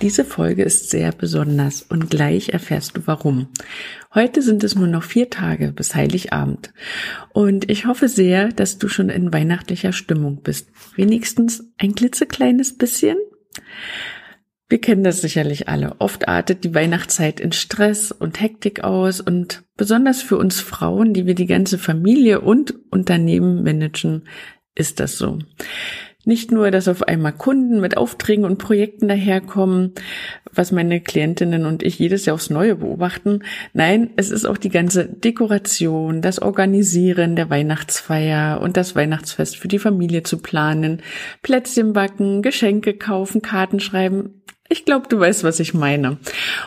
Diese Folge ist sehr besonders und gleich erfährst du warum. Heute sind es nur noch vier Tage bis Heiligabend und ich hoffe sehr, dass du schon in weihnachtlicher Stimmung bist. Wenigstens ein klitzekleines bisschen. Wir kennen das sicherlich alle. Oft artet die Weihnachtszeit in Stress und Hektik aus und besonders für uns Frauen, die wir die ganze Familie und Unternehmen managen, ist das so. Nicht nur, dass auf einmal Kunden mit Aufträgen und Projekten daherkommen, was meine Klientinnen und ich jedes Jahr aufs Neue beobachten. Nein, es ist auch die ganze Dekoration, das Organisieren der Weihnachtsfeier und das Weihnachtsfest für die Familie zu planen, Plätzchen backen, Geschenke kaufen, Karten schreiben. Ich glaube, du weißt, was ich meine.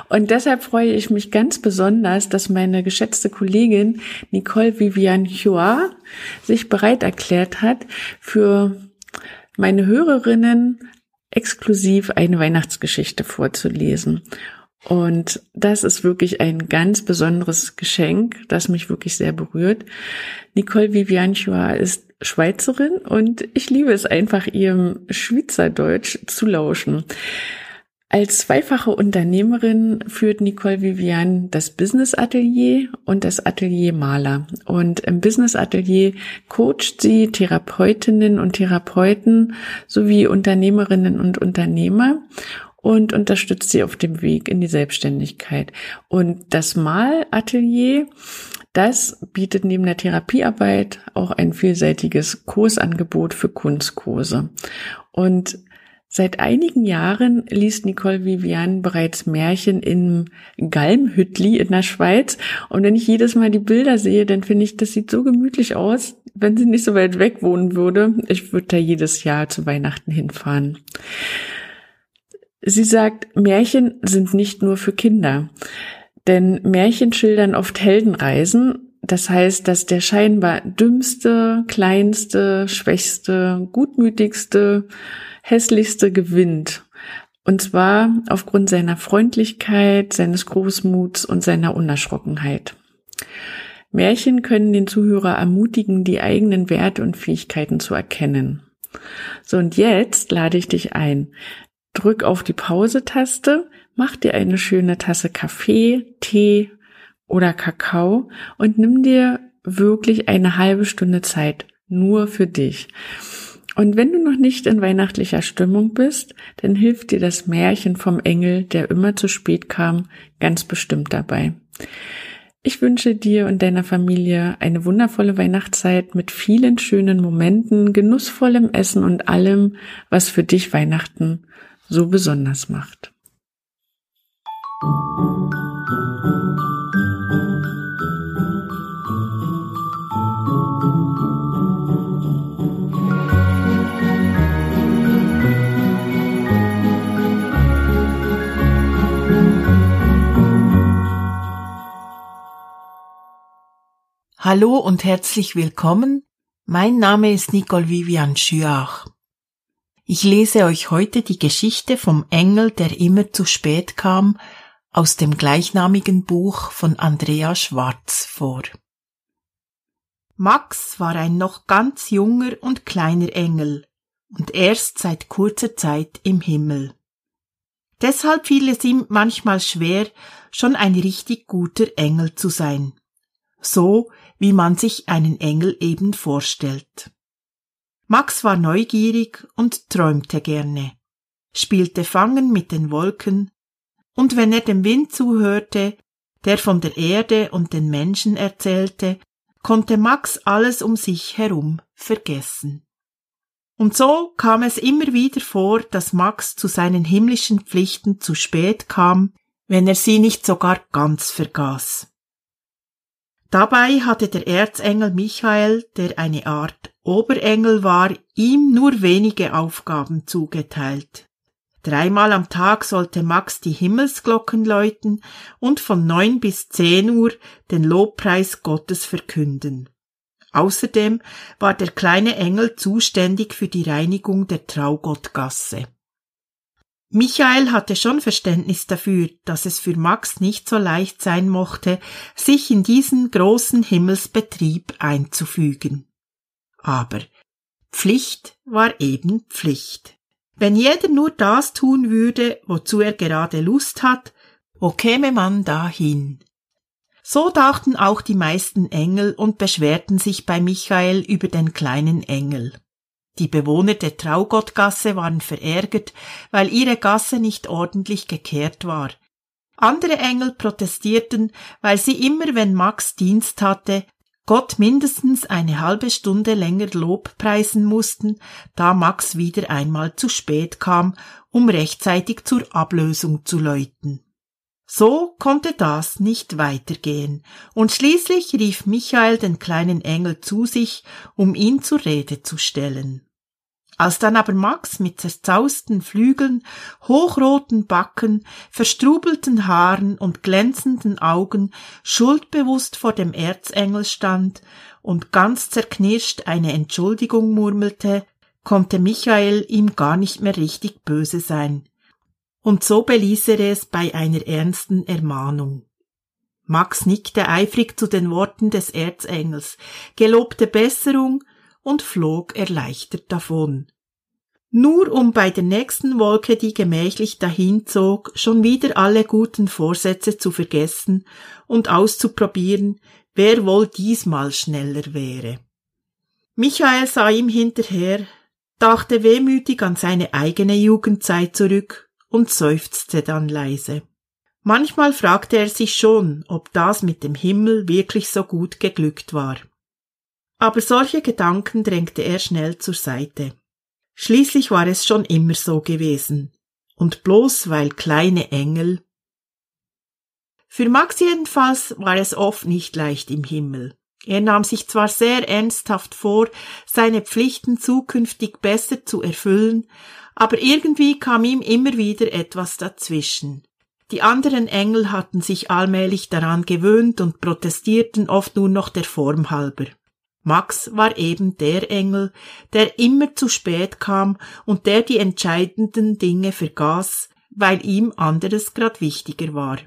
Und deshalb freue ich mich ganz besonders, dass meine geschätzte Kollegin Nicole Vivian Chua sich bereit erklärt hat, für meine Hörerinnen exklusiv eine Weihnachtsgeschichte vorzulesen. Und das ist wirklich ein ganz besonderes Geschenk, das mich wirklich sehr berührt. Nicole Vivianchua ist Schweizerin und ich liebe es einfach, ihrem Schweizerdeutsch zu lauschen. Als zweifache Unternehmerin führt Nicole Vivian das Business Atelier und das Atelier Maler. Und im Business Atelier coacht sie Therapeutinnen und Therapeuten sowie Unternehmerinnen und Unternehmer und unterstützt sie auf dem Weg in die Selbstständigkeit. Und das Malatelier, das bietet neben der Therapiearbeit auch ein vielseitiges Kursangebot für Kunstkurse. Und Seit einigen Jahren liest Nicole Vivian bereits Märchen im Galmhüttli in der Schweiz. Und wenn ich jedes Mal die Bilder sehe, dann finde ich, das sieht so gemütlich aus, wenn sie nicht so weit weg wohnen würde. Ich würde da jedes Jahr zu Weihnachten hinfahren. Sie sagt, Märchen sind nicht nur für Kinder. Denn Märchen schildern oft Heldenreisen das heißt, dass der scheinbar dümmste, kleinste, schwächste, gutmütigste, hässlichste gewinnt. Und zwar aufgrund seiner Freundlichkeit, seines Großmuts und seiner Unerschrockenheit. Märchen können den Zuhörer ermutigen, die eigenen Werte und Fähigkeiten zu erkennen. So, und jetzt lade ich dich ein. Drück auf die Pause-Taste, mach dir eine schöne Tasse Kaffee, Tee oder Kakao und nimm dir wirklich eine halbe Stunde Zeit nur für dich. Und wenn du noch nicht in weihnachtlicher Stimmung bist, dann hilft dir das Märchen vom Engel, der immer zu spät kam, ganz bestimmt dabei. Ich wünsche dir und deiner Familie eine wundervolle Weihnachtszeit mit vielen schönen Momenten, genussvollem Essen und allem, was für dich Weihnachten so besonders macht. Hallo und herzlich willkommen. Mein Name ist Nicole Vivian Schüach. Ich lese euch heute die Geschichte vom Engel, der immer zu spät kam, aus dem gleichnamigen Buch von Andrea Schwarz vor. Max war ein noch ganz junger und kleiner Engel und erst seit kurzer Zeit im Himmel. Deshalb fiel es ihm manchmal schwer, schon ein richtig guter Engel zu sein. So wie man sich einen Engel eben vorstellt. Max war neugierig und träumte gerne, spielte Fangen mit den Wolken, und wenn er dem Wind zuhörte, der von der Erde und den Menschen erzählte, konnte Max alles um sich herum vergessen. Und so kam es immer wieder vor, dass Max zu seinen himmlischen Pflichten zu spät kam, wenn er sie nicht sogar ganz vergaß. Dabei hatte der Erzengel Michael, der eine Art Oberengel war, ihm nur wenige Aufgaben zugeteilt. Dreimal am Tag sollte Max die Himmelsglocken läuten und von neun bis zehn Uhr den Lobpreis Gottes verkünden. Außerdem war der kleine Engel zuständig für die Reinigung der Traugottgasse. Michael hatte schon Verständnis dafür, dass es für Max nicht so leicht sein mochte, sich in diesen großen Himmelsbetrieb einzufügen. Aber Pflicht war eben Pflicht. Wenn jeder nur das tun würde, wozu er gerade Lust hat, wo käme man dahin? So dachten auch die meisten Engel und beschwerten sich bei Michael über den kleinen Engel. Die Bewohner der Traugottgasse waren verärgert, weil ihre Gasse nicht ordentlich gekehrt war. Andere Engel protestierten, weil sie immer, wenn Max Dienst hatte, Gott mindestens eine halbe Stunde länger Lob preisen mussten, da Max wieder einmal zu spät kam, um rechtzeitig zur Ablösung zu läuten. So konnte das nicht weitergehen, und schließlich rief Michael den kleinen Engel zu sich, um ihn zur Rede zu stellen. Als dann aber Max mit zerzausten Flügeln, hochroten Backen, verstrubelten Haaren und glänzenden Augen schuldbewusst vor dem Erzengel stand und ganz zerknirscht eine Entschuldigung murmelte, konnte Michael ihm gar nicht mehr richtig böse sein. Und so beließ er es bei einer ernsten Ermahnung. Max nickte eifrig zu den Worten des Erzengels, gelobte Besserung und flog erleichtert davon. Nur um bei der nächsten Wolke, die gemächlich dahinzog, schon wieder alle guten Vorsätze zu vergessen und auszuprobieren, wer wohl diesmal schneller wäre. Michael sah ihm hinterher, dachte wehmütig an seine eigene Jugendzeit zurück und seufzte dann leise. Manchmal fragte er sich schon, ob das mit dem Himmel wirklich so gut geglückt war aber solche Gedanken drängte er schnell zur Seite. Schließlich war es schon immer so gewesen, und bloß weil kleine Engel. Für Max jedenfalls war es oft nicht leicht im Himmel. Er nahm sich zwar sehr ernsthaft vor, seine Pflichten zukünftig besser zu erfüllen, aber irgendwie kam ihm immer wieder etwas dazwischen. Die anderen Engel hatten sich allmählich daran gewöhnt und protestierten oft nur noch der Form halber. Max war eben der Engel, der immer zu spät kam und der die entscheidenden Dinge vergaß, weil ihm anderes grad wichtiger war.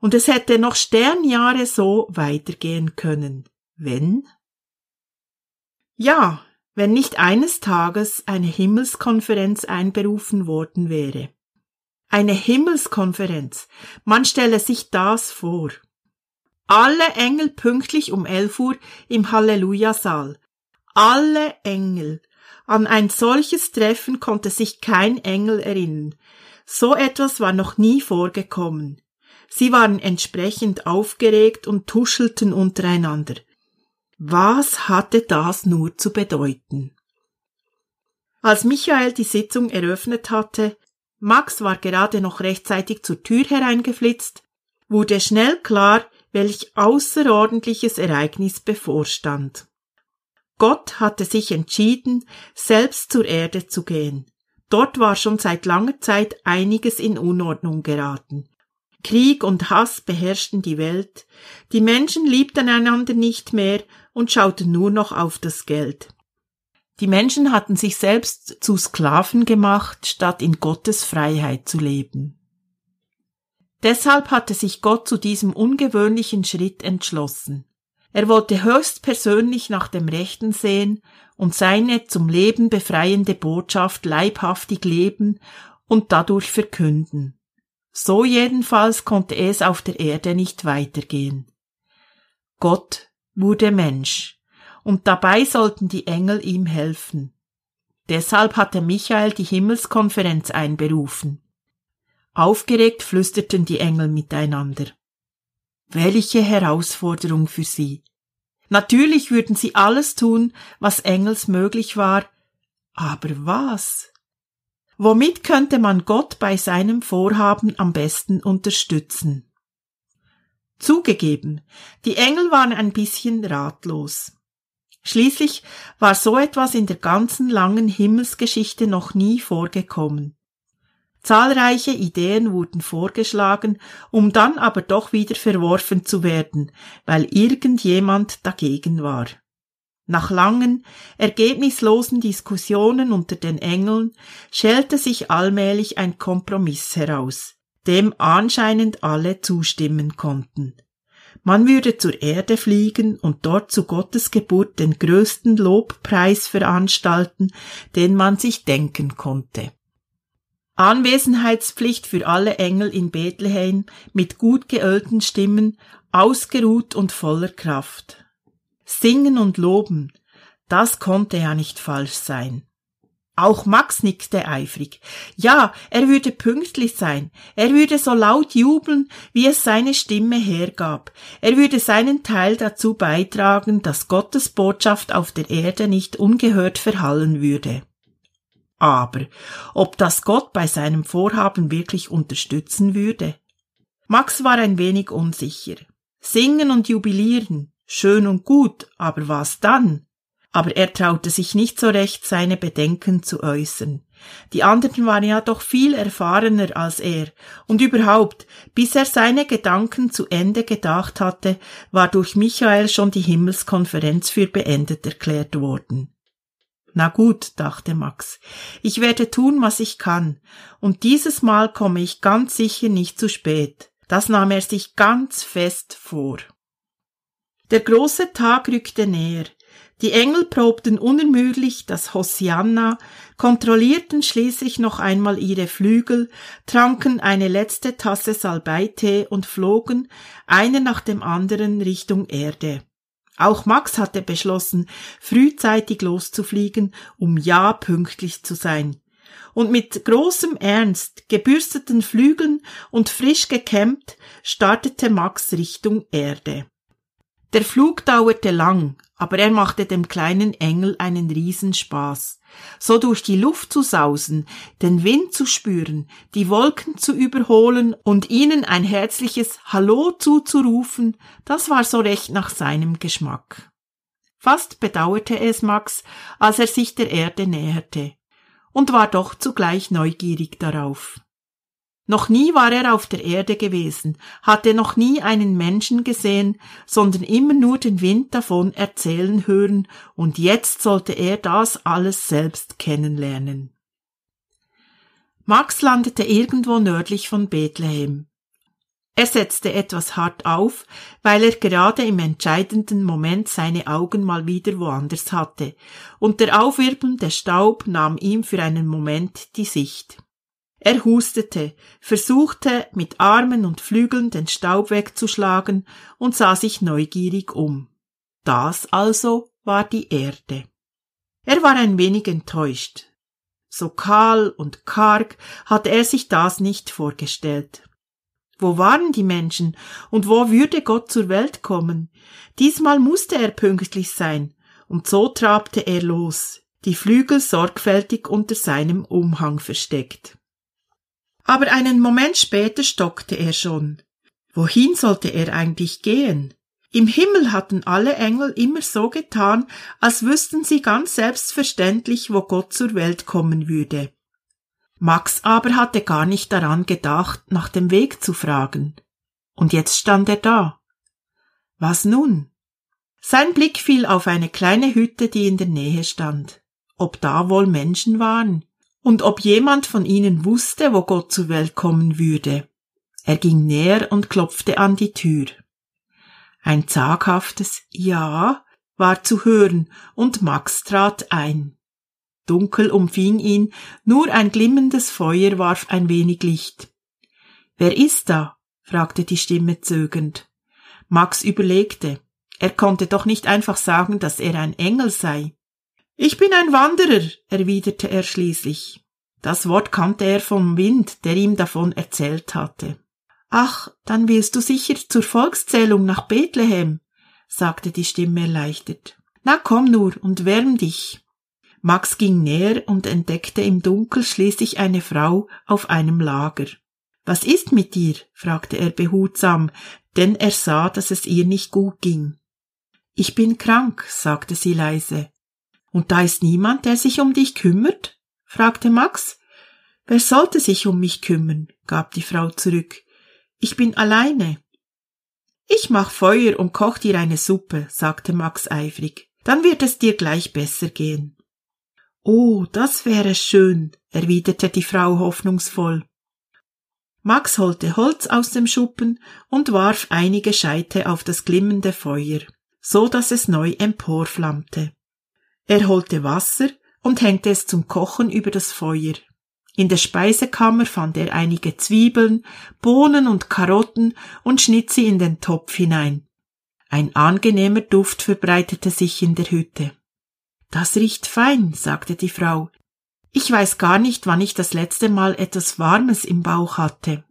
Und es hätte noch Sternjahre so weitergehen können, wenn? Ja, wenn nicht eines Tages eine Himmelskonferenz einberufen worden wäre. Eine Himmelskonferenz, man stelle sich das vor alle Engel pünktlich um elf Uhr im Halleluja-Saal. Alle Engel. An ein solches Treffen konnte sich kein Engel erinnern. So etwas war noch nie vorgekommen. Sie waren entsprechend aufgeregt und tuschelten untereinander. Was hatte das nur zu bedeuten? Als Michael die Sitzung eröffnet hatte, Max war gerade noch rechtzeitig zur Tür hereingeflitzt, wurde schnell klar, welch außerordentliches Ereignis bevorstand. Gott hatte sich entschieden, selbst zur Erde zu gehen. Dort war schon seit langer Zeit einiges in Unordnung geraten. Krieg und Hass beherrschten die Welt, die Menschen liebten einander nicht mehr und schauten nur noch auf das Geld. Die Menschen hatten sich selbst zu Sklaven gemacht, statt in Gottes Freiheit zu leben. Deshalb hatte sich Gott zu diesem ungewöhnlichen Schritt entschlossen. Er wollte höchstpersönlich nach dem Rechten sehen und seine zum Leben befreiende Botschaft leibhaftig leben und dadurch verkünden. So jedenfalls konnte es auf der Erde nicht weitergehen. Gott wurde Mensch, und dabei sollten die Engel ihm helfen. Deshalb hatte Michael die Himmelskonferenz einberufen. Aufgeregt flüsterten die Engel miteinander. Welche Herausforderung für sie. Natürlich würden sie alles tun, was Engels möglich war, aber was? Womit könnte man Gott bei seinem Vorhaben am besten unterstützen? Zugegeben, die Engel waren ein bisschen ratlos. Schließlich war so etwas in der ganzen langen Himmelsgeschichte noch nie vorgekommen. Zahlreiche Ideen wurden vorgeschlagen, um dann aber doch wieder verworfen zu werden, weil irgendjemand dagegen war. Nach langen, ergebnislosen Diskussionen unter den Engeln schälte sich allmählich ein Kompromiss heraus, dem anscheinend alle zustimmen konnten. Man würde zur Erde fliegen und dort zu Gottes Geburt den größten Lobpreis veranstalten, den man sich denken konnte. Anwesenheitspflicht für alle Engel in Bethlehem mit gut geölten Stimmen, ausgeruht und voller Kraft. Singen und loben, das konnte ja nicht falsch sein. Auch Max nickte eifrig. Ja, er würde pünktlich sein. Er würde so laut jubeln, wie es seine Stimme hergab. Er würde seinen Teil dazu beitragen, dass Gottes Botschaft auf der Erde nicht ungehört verhallen würde. Aber ob das Gott bei seinem Vorhaben wirklich unterstützen würde? Max war ein wenig unsicher. Singen und jubilieren, Schön und gut, aber was dann? Aber er traute sich nicht so recht, seine Bedenken zu äußern. Die anderen waren ja doch viel erfahrener als er, und überhaupt, bis er seine Gedanken zu Ende gedacht hatte, war durch Michael schon die Himmelskonferenz für beendet erklärt worden. Na gut, dachte Max, ich werde tun, was ich kann, und dieses Mal komme ich ganz sicher nicht zu spät. Das nahm er sich ganz fest vor. Der große Tag rückte näher. Die Engel probten unermüdlich das Hosianna, kontrollierten schließlich noch einmal ihre Flügel, tranken eine letzte Tasse Salbeitee und flogen, einer nach dem anderen, Richtung Erde. Auch Max hatte beschlossen, frühzeitig loszufliegen, um ja pünktlich zu sein. Und mit großem Ernst, gebürsteten Flügeln und frisch gekämmt, startete Max Richtung Erde. Der Flug dauerte lang, aber er machte dem kleinen Engel einen Riesenspaß. So durch die Luft zu sausen, den Wind zu spüren, die Wolken zu überholen und ihnen ein herzliches Hallo zuzurufen, das war so recht nach seinem Geschmack. Fast bedauerte es Max, als er sich der Erde näherte, und war doch zugleich neugierig darauf. Noch nie war er auf der Erde gewesen, hatte noch nie einen Menschen gesehen, sondern immer nur den Wind davon erzählen hören, und jetzt sollte er das alles selbst kennenlernen. Max landete irgendwo nördlich von Bethlehem. Er setzte etwas hart auf, weil er gerade im entscheidenden Moment seine Augen mal wieder woanders hatte, und der aufwirbelnde Staub nahm ihm für einen Moment die Sicht. Er hustete, versuchte mit Armen und Flügeln den Staub wegzuschlagen und sah sich neugierig um. Das also war die Erde. Er war ein wenig enttäuscht. So kahl und karg hatte er sich das nicht vorgestellt. Wo waren die Menschen und wo würde Gott zur Welt kommen? Diesmal musste er pünktlich sein, und so trabte er los, die Flügel sorgfältig unter seinem Umhang versteckt. Aber einen Moment später stockte er schon. Wohin sollte er eigentlich gehen? Im Himmel hatten alle Engel immer so getan, als wüssten sie ganz selbstverständlich, wo Gott zur Welt kommen würde. Max aber hatte gar nicht daran gedacht, nach dem Weg zu fragen. Und jetzt stand er da. Was nun? Sein Blick fiel auf eine kleine Hütte, die in der Nähe stand. Ob da wohl Menschen waren? Und ob jemand von ihnen wusste, wo Gott zur Welt kommen würde. Er ging näher und klopfte an die Tür. Ein zaghaftes Ja war zu hören, und Max trat ein. Dunkel umfing ihn, nur ein glimmendes Feuer warf ein wenig Licht. Wer ist da? fragte die Stimme zögernd. Max überlegte. Er konnte doch nicht einfach sagen, dass er ein Engel sei. Ich bin ein Wanderer, erwiderte er schließlich. Das Wort kannte er vom Wind, der ihm davon erzählt hatte. Ach, dann willst du sicher zur Volkszählung nach Bethlehem, sagte die Stimme erleichtert. Na komm nur und wärm dich. Max ging näher und entdeckte im Dunkel schließlich eine Frau auf einem Lager. Was ist mit dir? fragte er behutsam, denn er sah, dass es ihr nicht gut ging. Ich bin krank, sagte sie leise. Und da ist niemand, der sich um dich kümmert? fragte Max. Wer sollte sich um mich kümmern? gab die Frau zurück. Ich bin alleine. Ich mach Feuer und koch dir eine Suppe, sagte Max eifrig. Dann wird es dir gleich besser gehen. Oh, das wäre schön, erwiderte die Frau hoffnungsvoll. Max holte Holz aus dem Schuppen und warf einige Scheite auf das glimmende Feuer, so dass es neu emporflammte. Er holte Wasser und hängte es zum Kochen über das Feuer. In der Speisekammer fand er einige Zwiebeln, Bohnen und Karotten und schnitt sie in den Topf hinein. Ein angenehmer Duft verbreitete sich in der Hütte. Das riecht fein, sagte die Frau. Ich weiß gar nicht, wann ich das letzte Mal etwas Warmes im Bauch hatte.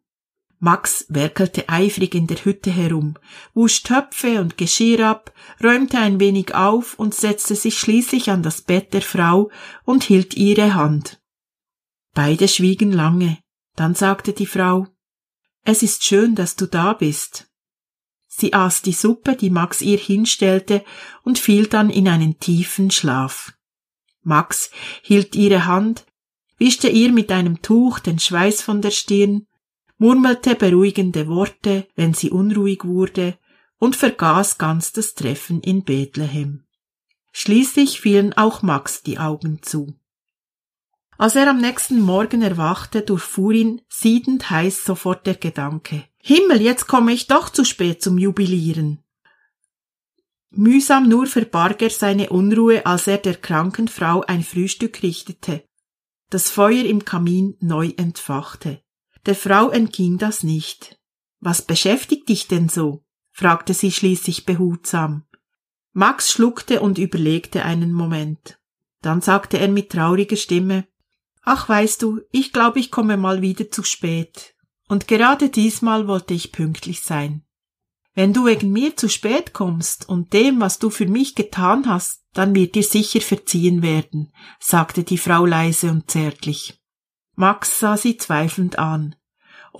Max werkelte eifrig in der Hütte herum, wusch Töpfe und Geschirr ab, räumte ein wenig auf und setzte sich schließlich an das Bett der Frau und hielt ihre Hand. Beide schwiegen lange. Dann sagte die Frau Es ist schön, dass du da bist. Sie aß die Suppe, die Max ihr hinstellte, und fiel dann in einen tiefen Schlaf. Max hielt ihre Hand, wischte ihr mit einem Tuch den Schweiß von der Stirn, murmelte beruhigende Worte, wenn sie unruhig wurde, und vergaß ganz das Treffen in Bethlehem. Schließlich fielen auch Max die Augen zu. Als er am nächsten Morgen erwachte, durchfuhr ihn siedend heiß sofort der Gedanke. Himmel, jetzt komme ich doch zu spät zum Jubilieren. Mühsam nur verbarg er seine Unruhe, als er der kranken Frau ein Frühstück richtete, das Feuer im Kamin neu entfachte. Der Frau entging das nicht. Was beschäftigt dich denn so? fragte sie schließlich behutsam. Max schluckte und überlegte einen Moment. Dann sagte er mit trauriger Stimme Ach, weißt du, ich glaube, ich komme mal wieder zu spät. Und gerade diesmal wollte ich pünktlich sein. Wenn du wegen mir zu spät kommst und dem, was du für mich getan hast, dann wird dir sicher verziehen werden, sagte die Frau leise und zärtlich. Max sah sie zweifelnd an.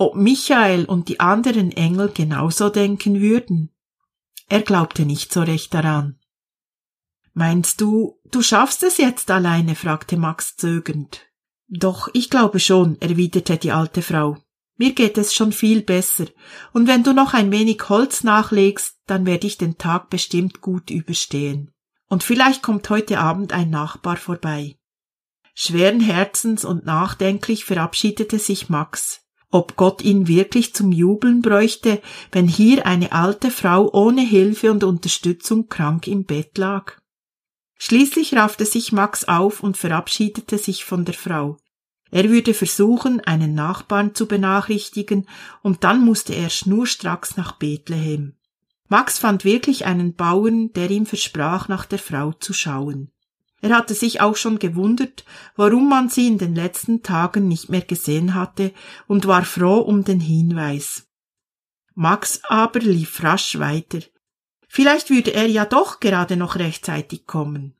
Ob Michael und die anderen Engel genauso denken würden? Er glaubte nicht so recht daran. Meinst du, du schaffst es jetzt alleine? fragte Max zögernd. Doch, ich glaube schon, erwiderte die alte Frau. Mir geht es schon viel besser, und wenn du noch ein wenig Holz nachlegst, dann werde ich den Tag bestimmt gut überstehen. Und vielleicht kommt heute Abend ein Nachbar vorbei. Schweren Herzens und nachdenklich verabschiedete sich Max. Ob Gott ihn wirklich zum Jubeln bräuchte, wenn hier eine alte Frau ohne Hilfe und Unterstützung krank im Bett lag? Schließlich raffte sich Max auf und verabschiedete sich von der Frau. Er würde versuchen, einen Nachbarn zu benachrichtigen, und dann musste er schnurstracks nach Bethlehem. Max fand wirklich einen Bauern, der ihm versprach, nach der Frau zu schauen. Er hatte sich auch schon gewundert, warum man sie in den letzten Tagen nicht mehr gesehen hatte, und war froh um den Hinweis. Max aber lief rasch weiter. Vielleicht würde er ja doch gerade noch rechtzeitig kommen.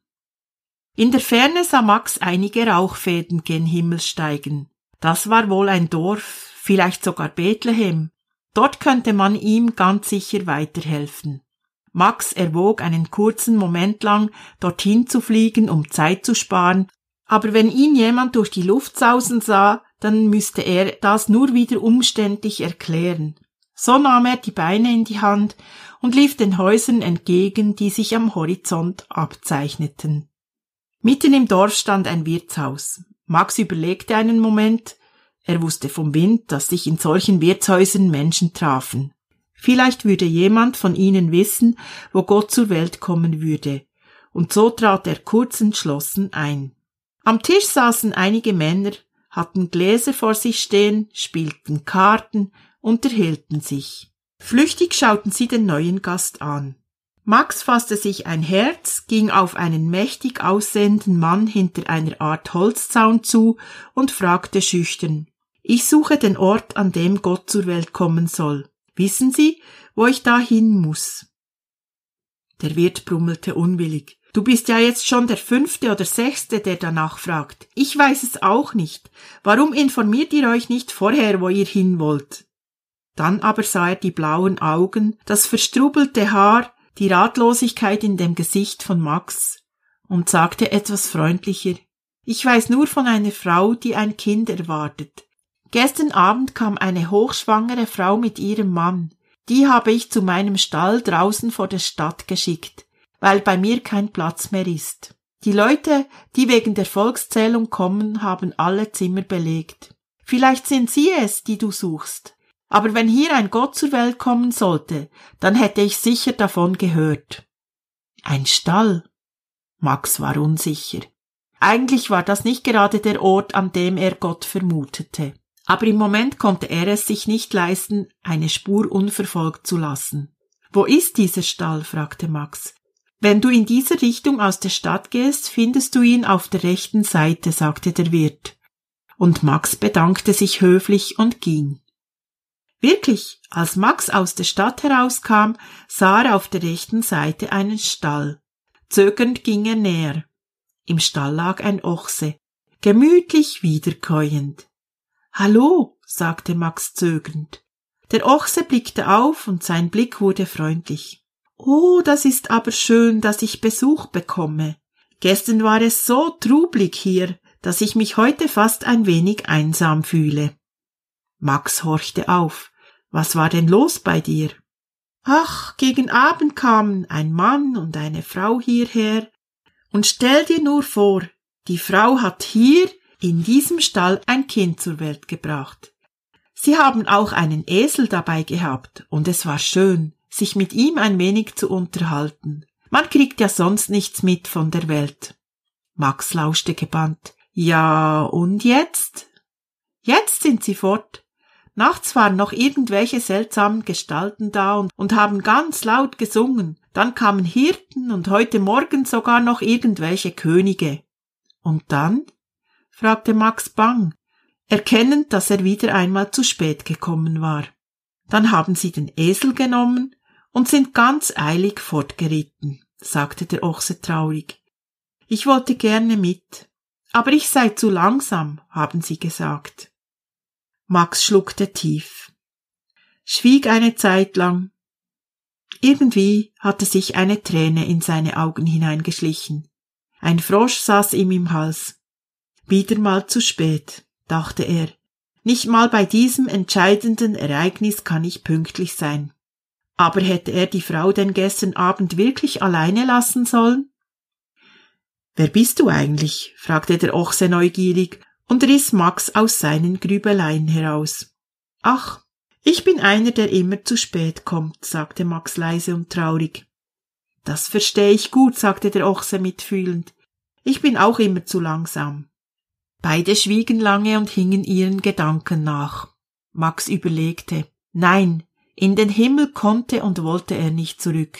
In der Ferne sah Max einige Rauchfäden gen Himmel steigen. Das war wohl ein Dorf, vielleicht sogar Bethlehem. Dort könnte man ihm ganz sicher weiterhelfen. Max erwog einen kurzen Moment lang, dorthin zu fliegen, um Zeit zu sparen, aber wenn ihn jemand durch die Luft sausen sah, dann müsste er das nur wieder umständlich erklären. So nahm er die Beine in die Hand und lief den Häusern entgegen, die sich am Horizont abzeichneten. Mitten im Dorf stand ein Wirtshaus. Max überlegte einen Moment. Er wusste vom Wind, dass sich in solchen Wirtshäusern Menschen trafen. Vielleicht würde jemand von ihnen wissen, wo Gott zur Welt kommen würde. Und so trat er kurz entschlossen ein. Am Tisch saßen einige Männer, hatten Gläser vor sich stehen, spielten Karten, unterhielten sich. Flüchtig schauten sie den neuen Gast an. Max fasste sich ein Herz, ging auf einen mächtig aussehenden Mann hinter einer Art Holzzaun zu und fragte schüchtern Ich suche den Ort, an dem Gott zur Welt kommen soll. Wissen Sie, wo ich da hin muss? Der Wirt brummelte unwillig. Du bist ja jetzt schon der fünfte oder sechste, der danach fragt. Ich weiß es auch nicht. Warum informiert ihr euch nicht vorher, wo ihr hin wollt? Dann aber sah er die blauen Augen, das verstrubelte Haar, die Ratlosigkeit in dem Gesicht von Max und sagte etwas freundlicher Ich weiß nur von einer Frau, die ein Kind erwartet. Gestern Abend kam eine hochschwangere Frau mit ihrem Mann. Die habe ich zu meinem Stall draußen vor der Stadt geschickt, weil bei mir kein Platz mehr ist. Die Leute, die wegen der Volkszählung kommen, haben alle Zimmer belegt. Vielleicht sind sie es, die du suchst. Aber wenn hier ein Gott zur Welt kommen sollte, dann hätte ich sicher davon gehört. Ein Stall. Max war unsicher. Eigentlich war das nicht gerade der Ort, an dem er Gott vermutete. Aber im Moment konnte er es sich nicht leisten, eine Spur unverfolgt zu lassen. Wo ist dieser Stall? fragte Max. Wenn du in dieser Richtung aus der Stadt gehst, findest du ihn auf der rechten Seite, sagte der Wirt. Und Max bedankte sich höflich und ging. Wirklich, als Max aus der Stadt herauskam, sah er auf der rechten Seite einen Stall. Zögernd ging er näher. Im Stall lag ein Ochse, gemütlich wiederkäuend. Hallo, sagte Max zögernd. Der Ochse blickte auf und sein Blick wurde freundlich. Oh, das ist aber schön, dass ich Besuch bekomme. Gestern war es so trublig hier, dass ich mich heute fast ein wenig einsam fühle. Max horchte auf. Was war denn los bei dir? Ach, gegen Abend kamen ein Mann und eine Frau hierher. Und stell dir nur vor, die Frau hat hier in diesem Stall ein Kind zur Welt gebracht. Sie haben auch einen Esel dabei gehabt, und es war schön sich mit ihm ein wenig zu unterhalten. Man kriegt ja sonst nichts mit von der Welt. Max lauschte gebannt. Ja, und jetzt? Jetzt sind sie fort. Nachts waren noch irgendwelche seltsamen Gestalten da und, und haben ganz laut gesungen. Dann kamen Hirten und heute Morgen sogar noch irgendwelche Könige. Und dann? Fragte Max bang, erkennend, dass er wieder einmal zu spät gekommen war. Dann haben sie den Esel genommen und sind ganz eilig fortgeritten, sagte der Ochse traurig. Ich wollte gerne mit, aber ich sei zu langsam, haben sie gesagt. Max schluckte tief, schwieg eine Zeit lang. Irgendwie hatte sich eine Träne in seine Augen hineingeschlichen. Ein Frosch saß ihm im Hals. Wieder mal zu spät, dachte er. Nicht mal bei diesem entscheidenden Ereignis kann ich pünktlich sein. Aber hätte er die Frau denn gestern Abend wirklich alleine lassen sollen? Wer bist du eigentlich? fragte der Ochse neugierig und riss Max aus seinen Grübeleien heraus. Ach, ich bin einer, der immer zu spät kommt, sagte Max leise und traurig. Das verstehe ich gut, sagte der Ochse mitfühlend. Ich bin auch immer zu langsam. Beide schwiegen lange und hingen ihren Gedanken nach. Max überlegte. Nein, in den Himmel konnte und wollte er nicht zurück.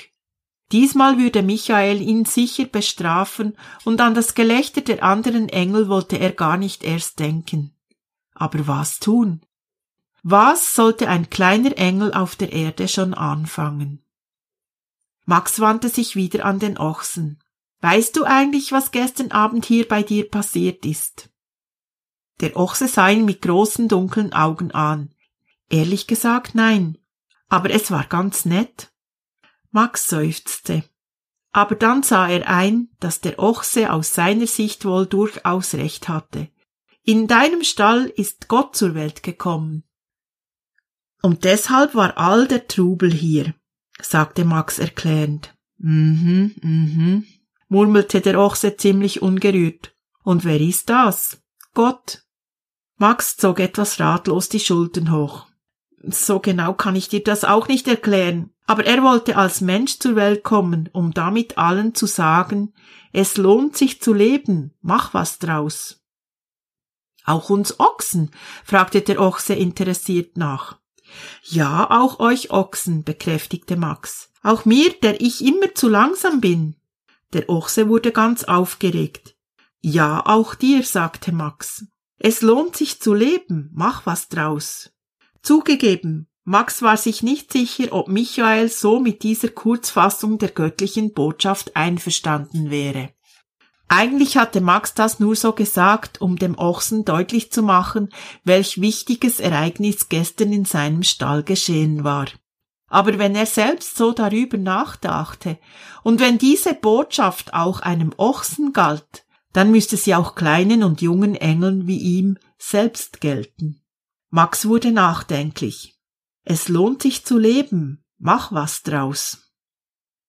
Diesmal würde Michael ihn sicher bestrafen, und an das Gelächter der anderen Engel wollte er gar nicht erst denken. Aber was tun? Was sollte ein kleiner Engel auf der Erde schon anfangen? Max wandte sich wieder an den Ochsen. Weißt du eigentlich, was gestern Abend hier bei dir passiert ist? Der Ochse sah ihn mit großen dunklen Augen an. Ehrlich gesagt, nein aber es war ganz nett. Max seufzte. Aber dann sah er ein, dass der Ochse aus seiner Sicht wohl durchaus recht hatte. In deinem Stall ist Gott zur Welt gekommen. Und deshalb war all der Trubel hier, sagte Max erklärend. Mhm, mhm, murmelte der Ochse ziemlich ungerührt. Und wer ist das? Gott. Max zog etwas ratlos die Schultern hoch. So genau kann ich dir das auch nicht erklären, aber er wollte als Mensch zur Welt kommen, um damit allen zu sagen, es lohnt sich zu leben, mach was draus. Auch uns Ochsen? fragte der Ochse interessiert nach. Ja, auch euch Ochsen, bekräftigte Max. Auch mir, der ich immer zu langsam bin. Der Ochse wurde ganz aufgeregt. Ja, auch dir, sagte Max. Es lohnt sich zu leben, mach was draus. Zugegeben, Max war sich nicht sicher, ob Michael so mit dieser Kurzfassung der göttlichen Botschaft einverstanden wäre. Eigentlich hatte Max das nur so gesagt, um dem Ochsen deutlich zu machen, welch wichtiges Ereignis gestern in seinem Stall geschehen war. Aber wenn er selbst so darüber nachdachte, und wenn diese Botschaft auch einem Ochsen galt, dann müsste sie auch kleinen und jungen Engeln wie ihm selbst gelten. Max wurde nachdenklich. Es lohnt sich zu leben, mach was draus.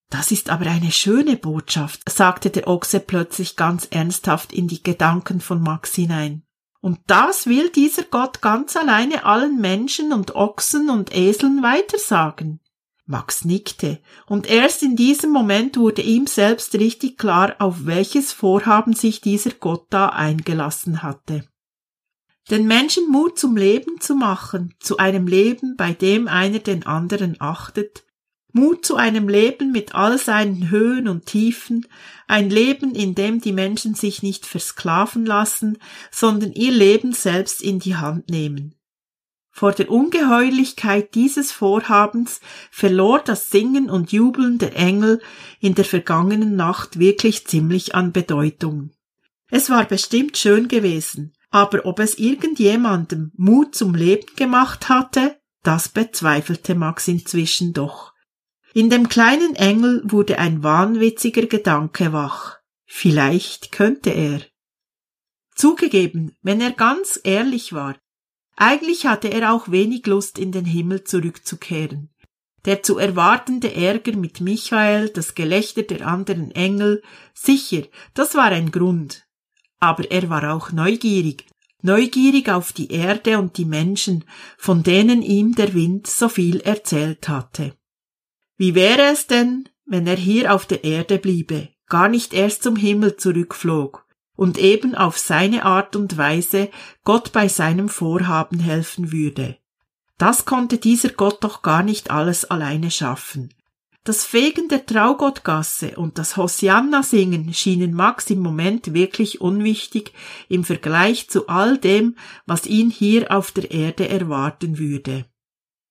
Das ist aber eine schöne Botschaft, sagte der Ochse plötzlich ganz ernsthaft in die Gedanken von Max hinein. Und das will dieser Gott ganz alleine allen Menschen und Ochsen und Eseln weitersagen. Max nickte, und erst in diesem Moment wurde ihm selbst richtig klar, auf welches Vorhaben sich dieser Gott da eingelassen hatte. Den Menschen Mut zum Leben zu machen, zu einem Leben, bei dem einer den anderen achtet, Mut zu einem Leben mit all seinen Höhen und Tiefen, ein Leben, in dem die Menschen sich nicht versklaven lassen, sondern ihr Leben selbst in die Hand nehmen. Vor der Ungeheuerlichkeit dieses Vorhabens verlor das Singen und Jubeln der Engel in der vergangenen Nacht wirklich ziemlich an Bedeutung. Es war bestimmt schön gewesen, aber ob es irgendjemandem Mut zum Leben gemacht hatte, das bezweifelte Max inzwischen doch. In dem kleinen Engel wurde ein wahnwitziger Gedanke wach. Vielleicht könnte er. Zugegeben, wenn er ganz ehrlich war, eigentlich hatte er auch wenig Lust, in den Himmel zurückzukehren. Der zu erwartende Ärger mit Michael, das Gelächter der anderen Engel, sicher, das war ein Grund. Aber er war auch neugierig, neugierig auf die Erde und die Menschen, von denen ihm der Wind so viel erzählt hatte. Wie wäre es denn, wenn er hier auf der Erde bliebe, gar nicht erst zum Himmel zurückflog und eben auf seine Art und Weise Gott bei seinem Vorhaben helfen würde? Das konnte dieser Gott doch gar nicht alles alleine schaffen. Das Fegen der Traugottgasse und das Hosianna-Singen schienen Max im Moment wirklich unwichtig im Vergleich zu all dem, was ihn hier auf der Erde erwarten würde.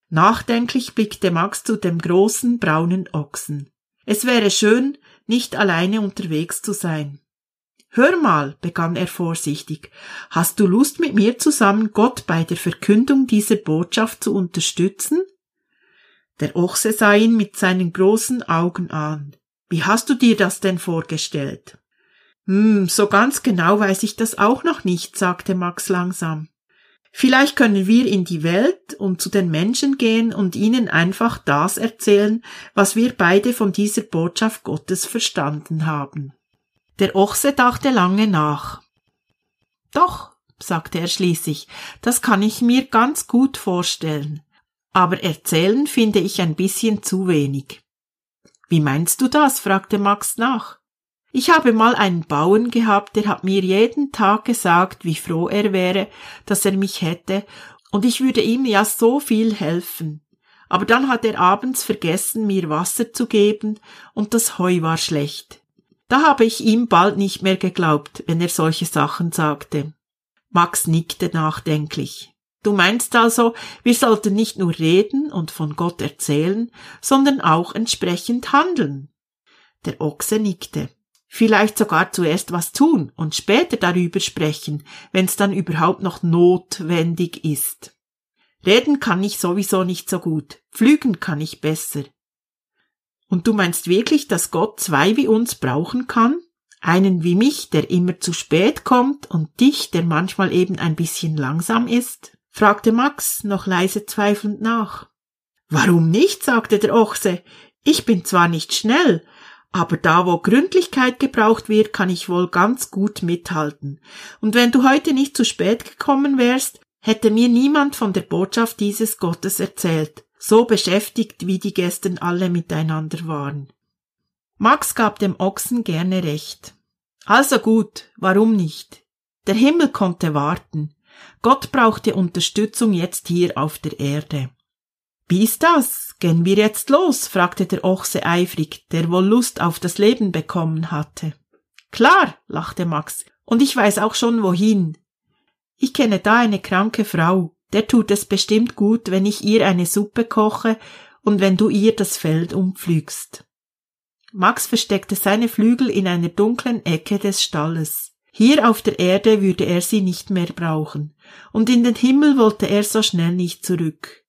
Nachdenklich blickte Max zu dem großen braunen Ochsen. Es wäre schön, nicht alleine unterwegs zu sein. Hör mal, begann er vorsichtig, hast du Lust mit mir zusammen Gott bei der Verkündung dieser Botschaft zu unterstützen? Der Ochse sah ihn mit seinen großen Augen an. Wie hast du dir das denn vorgestellt? Hm, so ganz genau weiß ich das auch noch nicht, sagte Max langsam. Vielleicht können wir in die Welt und zu den Menschen gehen und ihnen einfach das erzählen, was wir beide von dieser Botschaft Gottes verstanden haben. Der Ochse dachte lange nach. Doch, sagte er schließlich, das kann ich mir ganz gut vorstellen. Aber erzählen finde ich ein bisschen zu wenig. Wie meinst du das? fragte Max nach. Ich habe mal einen Bauern gehabt, der hat mir jeden Tag gesagt, wie froh er wäre, dass er mich hätte, und ich würde ihm ja so viel helfen. Aber dann hat er abends vergessen, mir Wasser zu geben, und das Heu war schlecht. Da habe ich ihm bald nicht mehr geglaubt, wenn er solche Sachen sagte. Max nickte nachdenklich. Du meinst also, wir sollten nicht nur reden und von Gott erzählen, sondern auch entsprechend handeln. Der Ochse nickte. Vielleicht sogar zuerst was tun und später darüber sprechen, wenn's dann überhaupt noch notwendig ist. Reden kann ich sowieso nicht so gut, pflügen kann ich besser. Und du meinst wirklich, dass Gott zwei wie uns brauchen kann? Einen wie mich, der immer zu spät kommt, und dich, der manchmal eben ein bisschen langsam ist? fragte Max noch leise zweifelnd nach. Warum nicht? sagte der Ochse. Ich bin zwar nicht schnell, aber da, wo Gründlichkeit gebraucht wird, kann ich wohl ganz gut mithalten. Und wenn du heute nicht zu spät gekommen wärst, hätte mir niemand von der Botschaft dieses Gottes erzählt, so beschäftigt wie die gestern alle miteinander waren. Max gab dem Ochsen gerne recht. Also gut, warum nicht? Der Himmel konnte warten. Gott brauchte Unterstützung jetzt hier auf der Erde. Wie ist das? Gehen wir jetzt los? fragte der Ochse eifrig, der wohl Lust auf das Leben bekommen hatte. Klar, lachte Max, und ich weiß auch schon wohin. Ich kenne da eine kranke Frau, der tut es bestimmt gut, wenn ich ihr eine Suppe koche und wenn du ihr das Feld umpflügst. Max versteckte seine Flügel in einer dunklen Ecke des Stalles. Hier auf der Erde würde er sie nicht mehr brauchen, und in den Himmel wollte er so schnell nicht zurück.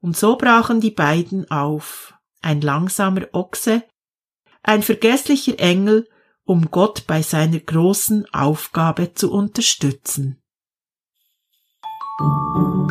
Und so brachen die beiden auf, ein langsamer Ochse, ein vergesslicher Engel um Gott bei seiner großen Aufgabe zu unterstützen. Thank you.